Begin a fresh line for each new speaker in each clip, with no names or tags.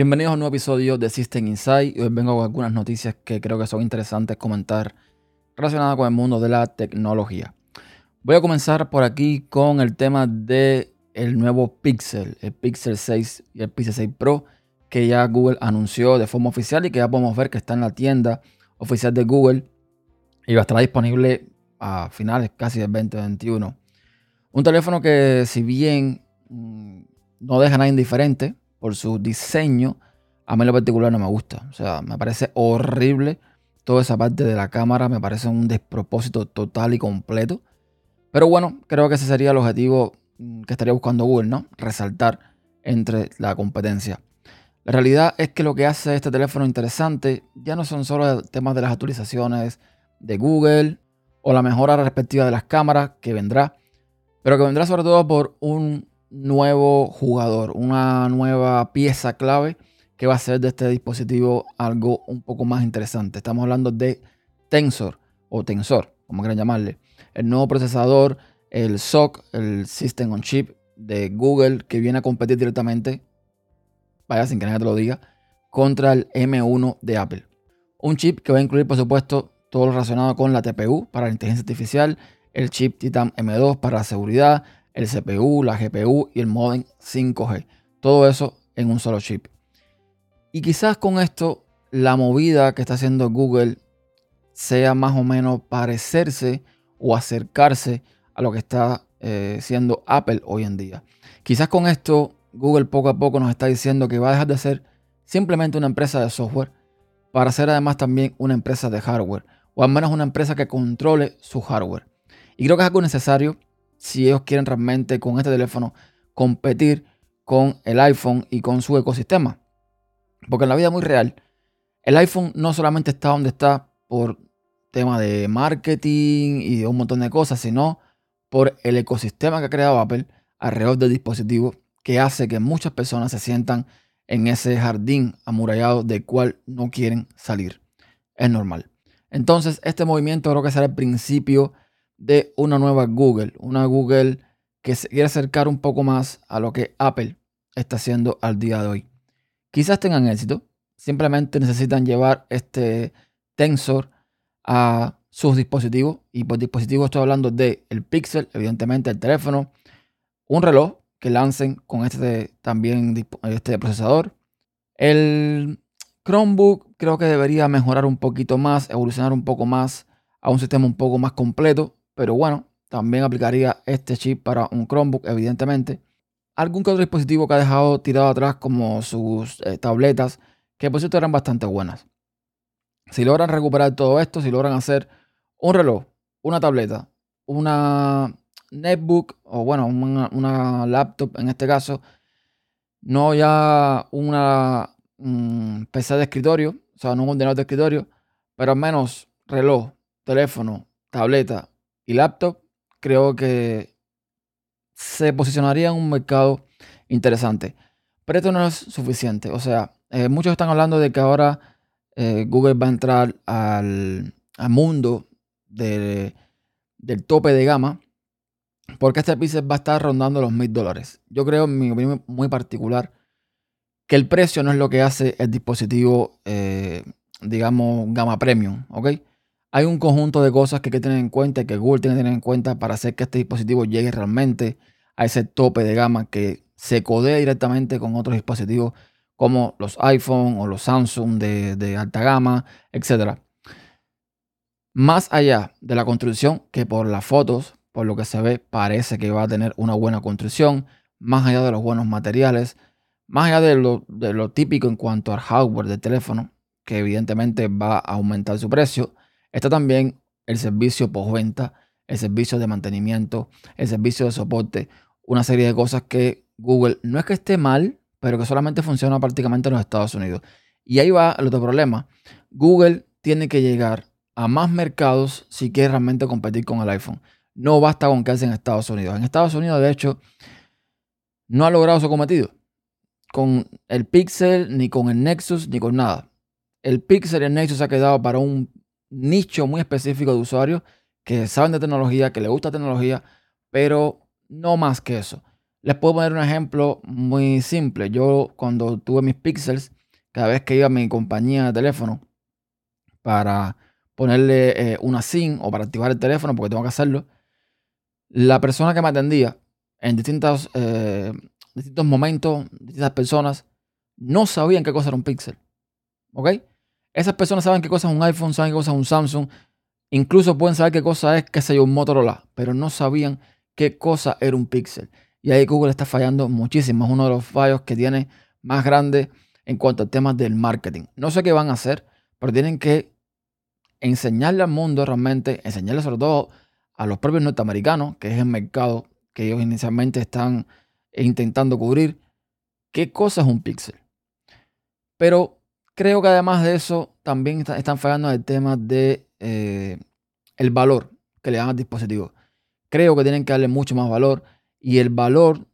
Bienvenidos a un nuevo episodio de System Insight. Hoy vengo con algunas noticias que creo que son interesantes comentar relacionadas con el mundo de la tecnología. Voy a comenzar por aquí con el tema de nuevo Pixel, el Pixel 6 y el Pixel 6 Pro, que ya Google anunció de forma oficial y que ya podemos ver que está en la tienda oficial de Google y va a estar disponible a finales casi del 2021. Un teléfono que si bien mm, no deja nada indiferente por su diseño, a mí en lo particular no me gusta. O sea, me parece horrible toda esa parte de la cámara, me parece un despropósito total y completo. Pero bueno, creo que ese sería el objetivo mm, que estaría buscando Google, ¿no? Resaltar entre la competencia. La realidad es que lo que hace este teléfono interesante ya no son solo temas de las actualizaciones de Google o la mejora respectiva de las cámaras que vendrá, pero que vendrá sobre todo por un nuevo jugador, una nueva pieza clave que va a hacer de este dispositivo algo un poco más interesante. Estamos hablando de Tensor o Tensor, como quieran llamarle, el nuevo procesador, el SOC, el System on Chip de Google que viene a competir directamente vaya sin que nadie te lo diga, contra el M1 de Apple. Un chip que va a incluir, por supuesto, todo lo relacionado con la TPU para la inteligencia artificial, el chip Titan M2 para la seguridad, el CPU, la GPU y el modem 5G. Todo eso en un solo chip. Y quizás con esto la movida que está haciendo Google sea más o menos parecerse o acercarse a lo que está eh, siendo Apple hoy en día. Quizás con esto Google poco a poco nos está diciendo que va a dejar de ser simplemente una empresa de software para ser además también una empresa de hardware, o al menos una empresa que controle su hardware. Y creo que es algo necesario si ellos quieren realmente con este teléfono competir con el iPhone y con su ecosistema. Porque en la vida muy real, el iPhone no solamente está donde está por tema de marketing y de un montón de cosas, sino por el ecosistema que ha creado Apple alrededor del dispositivo que hace que muchas personas se sientan en ese jardín amurallado del cual no quieren salir. Es normal. Entonces, este movimiento creo que será el principio de una nueva Google, una Google que se quiere acercar un poco más a lo que Apple está haciendo al día de hoy. Quizás tengan éxito, simplemente necesitan llevar este Tensor a sus dispositivos y por dispositivo estoy hablando de el Pixel, evidentemente el teléfono, un reloj que lancen con este también este procesador. El Chromebook creo que debería mejorar un poquito más, evolucionar un poco más a un sistema un poco más completo, pero bueno, también aplicaría este chip para un Chromebook, evidentemente. Algún que otro dispositivo que ha dejado tirado atrás, como sus eh, tabletas, que por cierto eran bastante buenas. Si logran recuperar todo esto, si logran hacer un reloj, una tableta, una netbook o bueno, una, laptop en este caso, no ya una mm, PC de escritorio, o sea, no un ordenador de escritorio, pero al menos reloj, teléfono, tableta y laptop, creo que se posicionaría en un mercado interesante. Pero esto no es suficiente. O sea, eh, muchos están hablando de que ahora eh, Google va a entrar al, mundo del tope de gama porque este Pixel va a estar rondando los mil dólares. Yo creo, en mi opinión muy particular, que el precio no es lo que hace el dispositivo, eh, digamos, gama premium, ¿ok? Hay un conjunto de cosas que hay que tener en cuenta, que Google tiene que tener en cuenta para hacer que este dispositivo llegue realmente a ese tope de gama que se codea directamente con otros dispositivos como los iPhone o los Samsung de, de alta gama, etc. Más allá de la construcción, que por las fotos por lo que se ve, parece que va a tener una buena construcción, más allá de los buenos materiales, más allá de lo, típico en cuanto al hardware del teléfono, que evidentemente va a aumentar su precio, está también el servicio postventa, el servicio de mantenimiento, el servicio de soporte, una serie de cosas que Google no es que esté mal, pero que solamente funciona prácticamente en los Estados Unidos. Y ahí va el otro problema. Google tiene que llegar a más mercados si quiere realmente competir con el iPhone no basta con quedarse en Estados Unidos. En Estados Unidos, de hecho, no ha logrado su cometido. Con el Pixel, ni con el Nexus, ni con nada. El Pixel y el Nexus se ha quedado para un nicho muy específico de usuarios que saben de tecnología, que les gusta tecnología, pero no más que eso. Les puedo poner un ejemplo muy simple. Yo cuando tuve mis pixels, cada vez que iba a mi compañía de teléfono para ponerle eh, una SIM o para activar el teléfono, porque tengo que hacerlo, la persona que me atendía en distintos, eh, distintos momentos, distintas personas, no sabían qué cosa era un pixel. ¿Ok? Esas personas saben qué cosa es un iPhone, saben qué cosa es un Samsung, incluso pueden saber qué cosa es, qué sé yo, un Motorola, pero no sabían qué cosa era un pixel. Y ahí Google está fallando muchísimo. Es uno de los fallos que tiene más grande en cuanto a temas del marketing. No sé qué van a hacer, pero tienen que enseñarle al mundo realmente, enseñarle sobre todo a los propios norteamericanos, que es el mercado que ellos inicialmente están intentando cubrir, qué cosa es un pixel. Pero creo que además de eso, también están fallando el tema de eh, valor que le dan al dispositivo. Creo que tienen que darle mucho más valor y el valor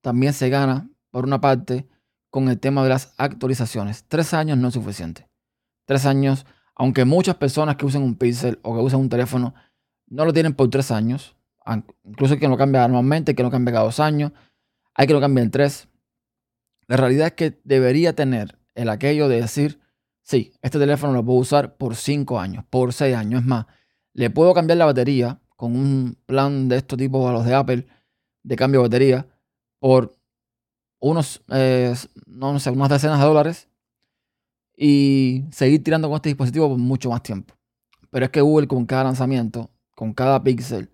también se gana, por una parte, con el tema de las actualizaciones. Tres años no es suficiente. Tres años, aunque muchas personas que usan un Pixel o que usan un teléfono no lo tienen por tres años, incluso que lo cambia anualmente, que lo cambia cada dos años, hay que lo cambie en tres. La realidad es que debería tener el aquello de decir, sí, este teléfono lo puedo usar por cinco años, por seis años. Es más, le puedo cambiar la batería con un plan de estos tipos a los de Apple de cambio de batería por unos, eh, no sé, unas decenas de dólares y seguir tirando con este dispositivo por mucho más tiempo. Pero es que Google con cada lanzamiento, con cada pixel,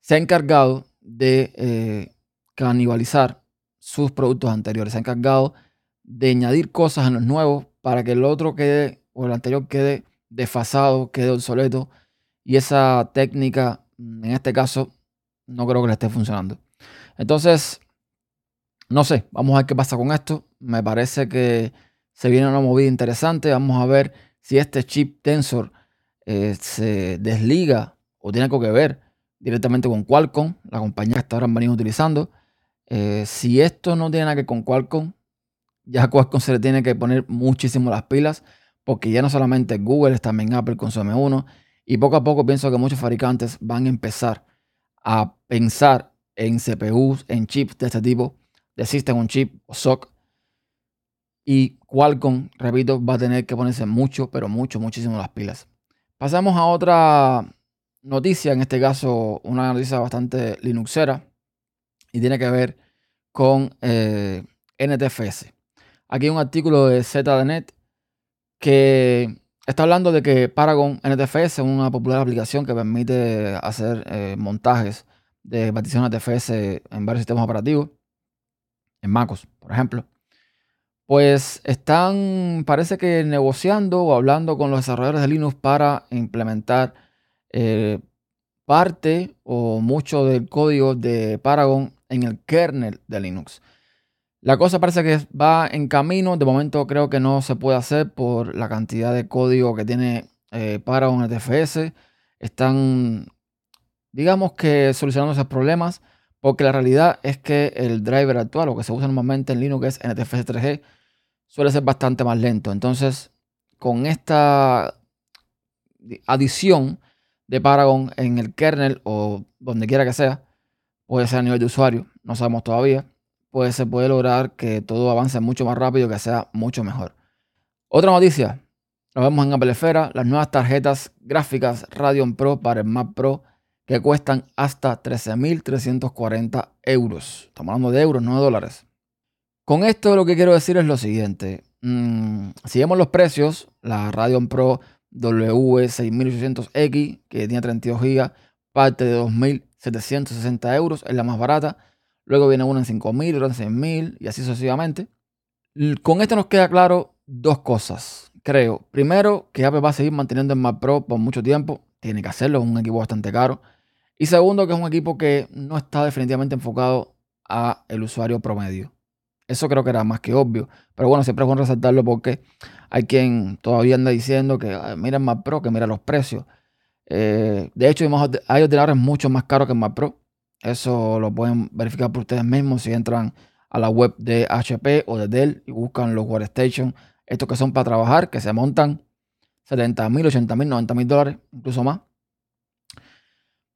se ha encargado de eh, canibalizar sus productos anteriores. Se ha encargado de añadir cosas en los nuevos para que el otro quede, o el anterior quede desfasado, quede obsoleto. Y esa técnica, en este caso, no creo que le esté funcionando. Entonces, no sé, vamos a ver qué pasa con esto. Me parece que se viene una movida interesante. Vamos a ver si este chip Tensor eh, se desliga o tiene algo que ver directamente con Qualcomm, la compañía que hasta ahora han venido utilizando. Eh, si esto no tiene nada que ver con Qualcomm, ya Qualcomm se le tiene que poner muchísimo las pilas, porque ya no solamente Google, también Apple con su M1, y poco a poco pienso que muchos fabricantes van a empezar a pensar en CPUs, en chips de este tipo, de System on Chip o SOC. Y Qualcomm, repito, va a tener que ponerse mucho, pero mucho, muchísimo las pilas. Pasamos a otra noticia, en este caso una noticia bastante linuxera, y tiene que ver con eh, NTFS. Aquí hay un artículo de ZDNet que está hablando de que Paragon NTFS es una popular aplicación que permite hacer eh, montajes de particiones NTFS en varios sistemas operativos, en MacOS, por ejemplo. Pues están, parece que negociando o hablando con los desarrolladores de Linux para implementar eh, parte o mucho del código de Paragon en el kernel de Linux. La cosa parece que va en camino. De momento creo que no se puede hacer por la cantidad de código que tiene eh, Paragon NTFS. Están, digamos que solucionando esos problemas. Porque la realidad es que el driver actual, o que se usa normalmente en Linux, es NTFS 3G, suele ser bastante más lento. Entonces, con esta adición de Paragon en el kernel o donde quiera que sea, puede ser a nivel de usuario, no sabemos todavía pues se puede lograr que todo avance mucho más rápido, que sea mucho mejor. Otra noticia, lo vemos en Apple Esfera, las nuevas tarjetas gráficas Radeon Pro para el Mac Pro que cuestan hasta 13.340 euros. Estamos hablando de euros, no de dólares. Con esto lo que quiero decir es lo siguiente. Mm, si vemos los precios, la Radeon Pro W6800X, que tiene 32 GB, parte de 2.760 euros, es la más barata. Luego viene uno en 5.000, otro en 6.000 y así sucesivamente. Con esto nos queda claro dos cosas, creo. Primero, que Apple va a seguir manteniendo el Mac Pro por mucho tiempo. Tiene que hacerlo, es un equipo bastante caro. Y segundo, que es un equipo que no está definitivamente enfocado a el usuario promedio. Eso creo que era más que obvio. Pero bueno, siempre es bueno resaltarlo porque hay quien todavía anda diciendo que mira el Mac Pro, que mira los precios. Eh, de hecho, hay ordenadores mucho más caros que el Mac Pro. Eso lo pueden verificar por ustedes mismos si entran a la web de HP o de Dell y buscan los Workstation, estos que son para trabajar, que se montan 70 mil, 80 mil, 90 mil dólares, incluso más.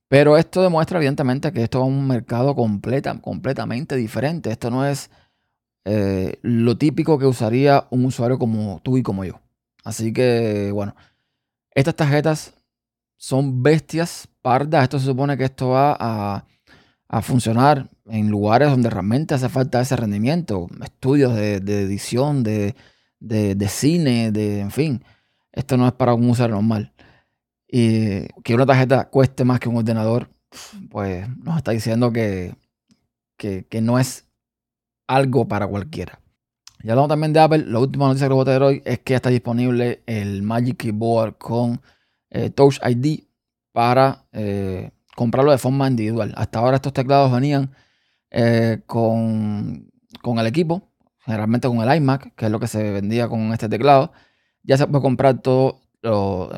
Pero esto demuestra evidentemente que esto es un mercado completa, completamente diferente. Esto no es eh, lo típico que usaría un usuario como tú y como yo. Así que, bueno, estas tarjetas son bestias pardas. Esto se supone que esto va a, funcionar en lugares donde realmente hace falta ese rendimiento. Estudios de, edición, de, de, cine, de, en fin. Esto no es para un usuario normal. Y que una tarjeta cueste más que un ordenador, pues nos está diciendo que, que, no es algo para cualquiera. Ya hablamos también de Apple. La última noticia que voy a hoy es que ya está disponible el Magic Keyboard con eh, Touch ID para eh, comprarlo de forma individual. Hasta ahora estos teclados venían eh, con, con, el equipo, generalmente con el iMac, que es lo que se vendía con este teclado. Ya se puede comprar todo,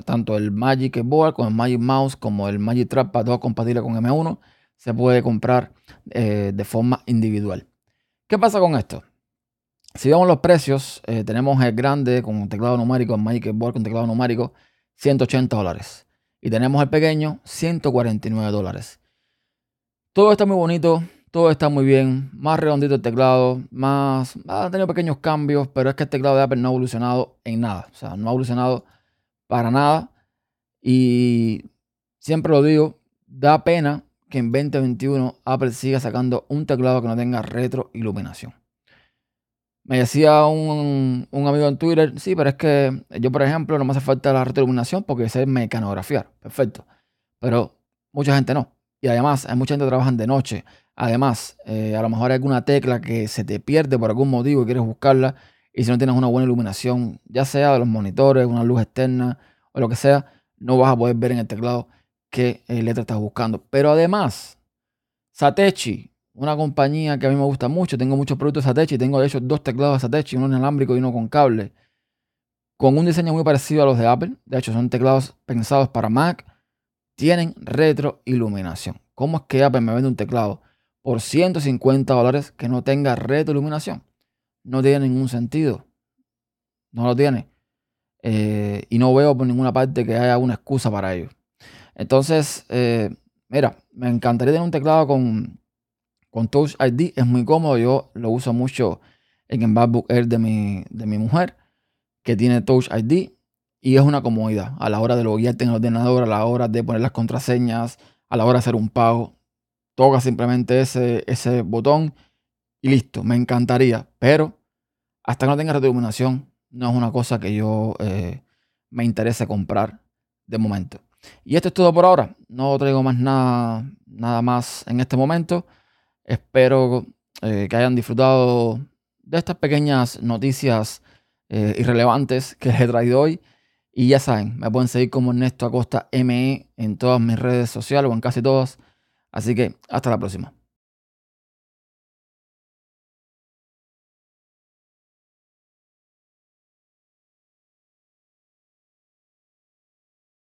tanto el Magic Keyboard como el Magic Mouse como el Magic Trackpad, todo compatible con M1. Se puede comprar de forma individual. ¿Qué pasa con esto? Si vemos los precios, tenemos el grande con teclado numérico, el Magic Keyboard con teclado numérico, 180 dólares. Y tenemos el pequeño, 149 dólares. Todo está muy bonito, todo está muy bien, más redondito el teclado, más ha tenido pequeños cambios, pero es que el teclado de Apple no ha evolucionado en nada, o sea, no ha evolucionado para nada y siempre lo digo, da pena que en 2021 Apple siga sacando un teclado que no tenga retroiluminación. Me decía un, amigo en Twitter, sí, pero es que yo, por ejemplo, no me hace falta la retroiluminación porque sé mecanografiar. Perfecto. Pero mucha gente no. Y además, hay mucha gente que trabaja de noche. Además, eh, a lo mejor hay alguna tecla que se te pierde por algún motivo y quieres buscarla. Y si no tienes una buena iluminación, ya sea de los monitores, una luz externa o lo que sea, no vas a poder ver en el teclado qué eh, letra estás buscando. Pero además, Satechi una compañía que a mí me gusta mucho. Tengo muchos productos Satechi. Tengo de hecho dos teclados Satechi, uno inalámbrico y uno con cable. Con un diseño muy parecido a los de Apple. De hecho, son teclados pensados para Mac. Tienen retroiluminación. ¿Cómo es que Apple me vende un teclado por 150 dólares que no tenga retroiluminación? No tiene ningún sentido. No lo tiene. Eh, y no veo por ninguna parte que haya una excusa para ello. Entonces, eh, mira, me encantaría tener un teclado con con Touch ID es muy cómodo. Yo lo uso mucho en el MacBook Air de mi, de mi mujer, que tiene Touch ID. Y es una comodidad a la hora de loguearte en el ordenador, a la hora de poner las contraseñas, a la hora de hacer un pago. Toca simplemente ese, ese botón y listo. Me encantaría. Pero hasta que no tenga retroiluminación, no es una cosa que yo eh, me interese comprar de momento. Y esto es todo por ahora. No traigo más nada, nada más en este momento. Espero eh, que hayan disfrutado de estas pequeñas noticias eh, irrelevantes que les he traído hoy. Y ya saben, me pueden seguir como Ernesto Acosta ME en todas mis redes sociales o en casi todas. Así que hasta la próxima.